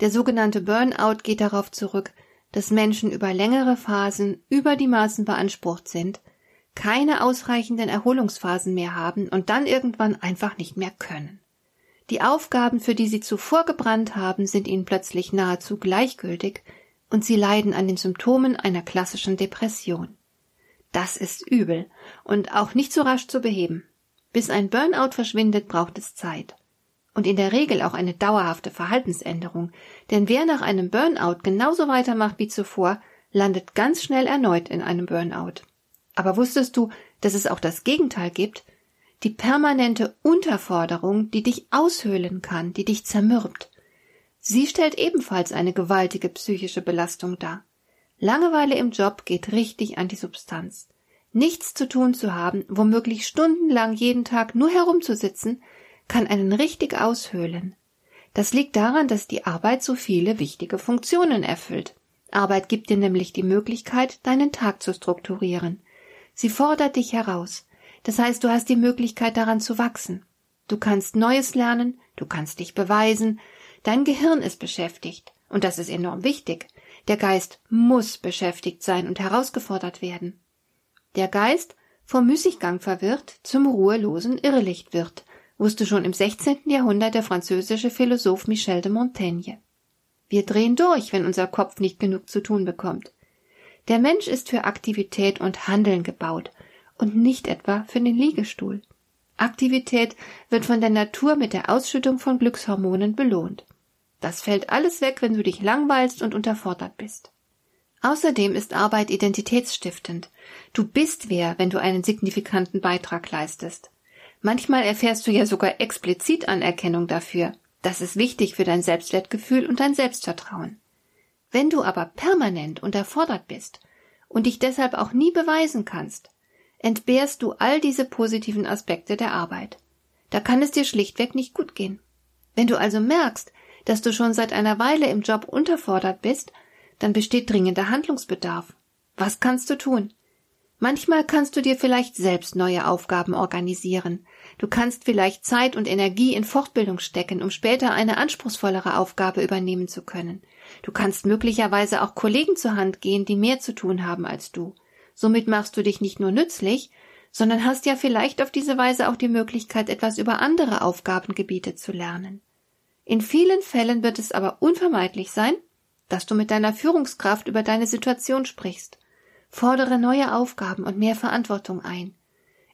Der sogenannte Burnout geht darauf zurück, dass Menschen über längere Phasen über die Maßen beansprucht sind, keine ausreichenden Erholungsphasen mehr haben und dann irgendwann einfach nicht mehr können. Die Aufgaben, für die sie zuvor gebrannt haben, sind ihnen plötzlich nahezu gleichgültig und sie leiden an den Symptomen einer klassischen Depression. Das ist übel und auch nicht so rasch zu beheben. Bis ein Burnout verschwindet, braucht es Zeit und in der Regel auch eine dauerhafte Verhaltensänderung, denn wer nach einem Burnout genauso weitermacht wie zuvor, landet ganz schnell erneut in einem Burnout. Aber wusstest du, dass es auch das Gegenteil gibt? Die permanente Unterforderung, die dich aushöhlen kann, die dich zermürbt. Sie stellt ebenfalls eine gewaltige psychische Belastung dar. Langeweile im Job geht richtig an die Substanz. Nichts zu tun zu haben, womöglich stundenlang jeden Tag nur herumzusitzen, kann einen richtig aushöhlen. Das liegt daran, dass die Arbeit so viele wichtige Funktionen erfüllt. Arbeit gibt dir nämlich die Möglichkeit, deinen Tag zu strukturieren. Sie fordert dich heraus. Das heißt, du hast die Möglichkeit daran zu wachsen. Du kannst Neues lernen, du kannst dich beweisen, dein Gehirn ist beschäftigt. Und das ist enorm wichtig. Der Geist muss beschäftigt sein und herausgefordert werden. Der Geist, vom Müßiggang verwirrt, zum ruhelosen Irrlicht wird wusste schon im 16. Jahrhundert der französische Philosoph Michel de Montaigne. Wir drehen durch, wenn unser Kopf nicht genug zu tun bekommt. Der Mensch ist für Aktivität und Handeln gebaut und nicht etwa für den Liegestuhl. Aktivität wird von der Natur mit der Ausschüttung von Glückshormonen belohnt. Das fällt alles weg, wenn du dich langweilst und unterfordert bist. Außerdem ist Arbeit identitätsstiftend. Du bist wer, wenn du einen signifikanten Beitrag leistest. Manchmal erfährst du ja sogar explizit Anerkennung dafür. Das ist wichtig für dein Selbstwertgefühl und dein Selbstvertrauen. Wenn du aber permanent unterfordert bist und dich deshalb auch nie beweisen kannst, entbehrst du all diese positiven Aspekte der Arbeit. Da kann es dir schlichtweg nicht gut gehen. Wenn du also merkst, dass du schon seit einer Weile im Job unterfordert bist, dann besteht dringender Handlungsbedarf. Was kannst du tun? Manchmal kannst du dir vielleicht selbst neue Aufgaben organisieren. Du kannst vielleicht Zeit und Energie in Fortbildung stecken, um später eine anspruchsvollere Aufgabe übernehmen zu können. Du kannst möglicherweise auch Kollegen zur Hand gehen, die mehr zu tun haben als du. Somit machst du dich nicht nur nützlich, sondern hast ja vielleicht auf diese Weise auch die Möglichkeit, etwas über andere Aufgabengebiete zu lernen. In vielen Fällen wird es aber unvermeidlich sein, dass du mit deiner Führungskraft über deine Situation sprichst Fordere neue Aufgaben und mehr Verantwortung ein.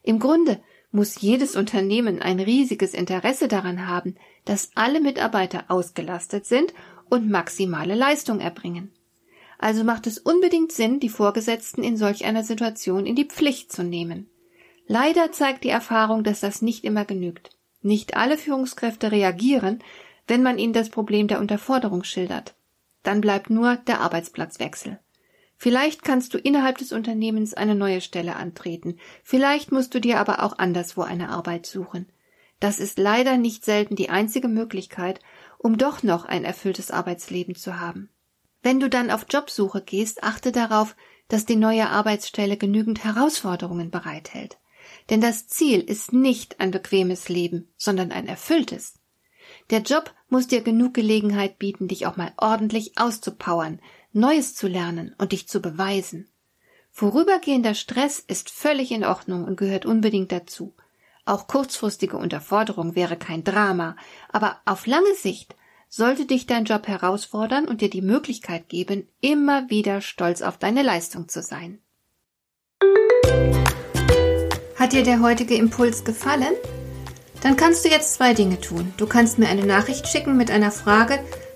Im Grunde muss jedes Unternehmen ein riesiges Interesse daran haben, dass alle Mitarbeiter ausgelastet sind und maximale Leistung erbringen. Also macht es unbedingt Sinn, die Vorgesetzten in solch einer Situation in die Pflicht zu nehmen. Leider zeigt die Erfahrung, dass das nicht immer genügt. Nicht alle Führungskräfte reagieren, wenn man ihnen das Problem der Unterforderung schildert. Dann bleibt nur der Arbeitsplatzwechsel. Vielleicht kannst du innerhalb des Unternehmens eine neue Stelle antreten. Vielleicht musst du dir aber auch anderswo eine Arbeit suchen. Das ist leider nicht selten die einzige Möglichkeit, um doch noch ein erfülltes Arbeitsleben zu haben. Wenn du dann auf Jobsuche gehst, achte darauf, dass die neue Arbeitsstelle genügend Herausforderungen bereithält. Denn das Ziel ist nicht ein bequemes Leben, sondern ein erfülltes. Der Job muss dir genug Gelegenheit bieten, dich auch mal ordentlich auszupowern, Neues zu lernen und dich zu beweisen. Vorübergehender Stress ist völlig in Ordnung und gehört unbedingt dazu. Auch kurzfristige Unterforderung wäre kein Drama, aber auf lange Sicht sollte dich dein Job herausfordern und dir die Möglichkeit geben, immer wieder stolz auf deine Leistung zu sein. Hat dir der heutige Impuls gefallen? Dann kannst du jetzt zwei Dinge tun. Du kannst mir eine Nachricht schicken mit einer Frage,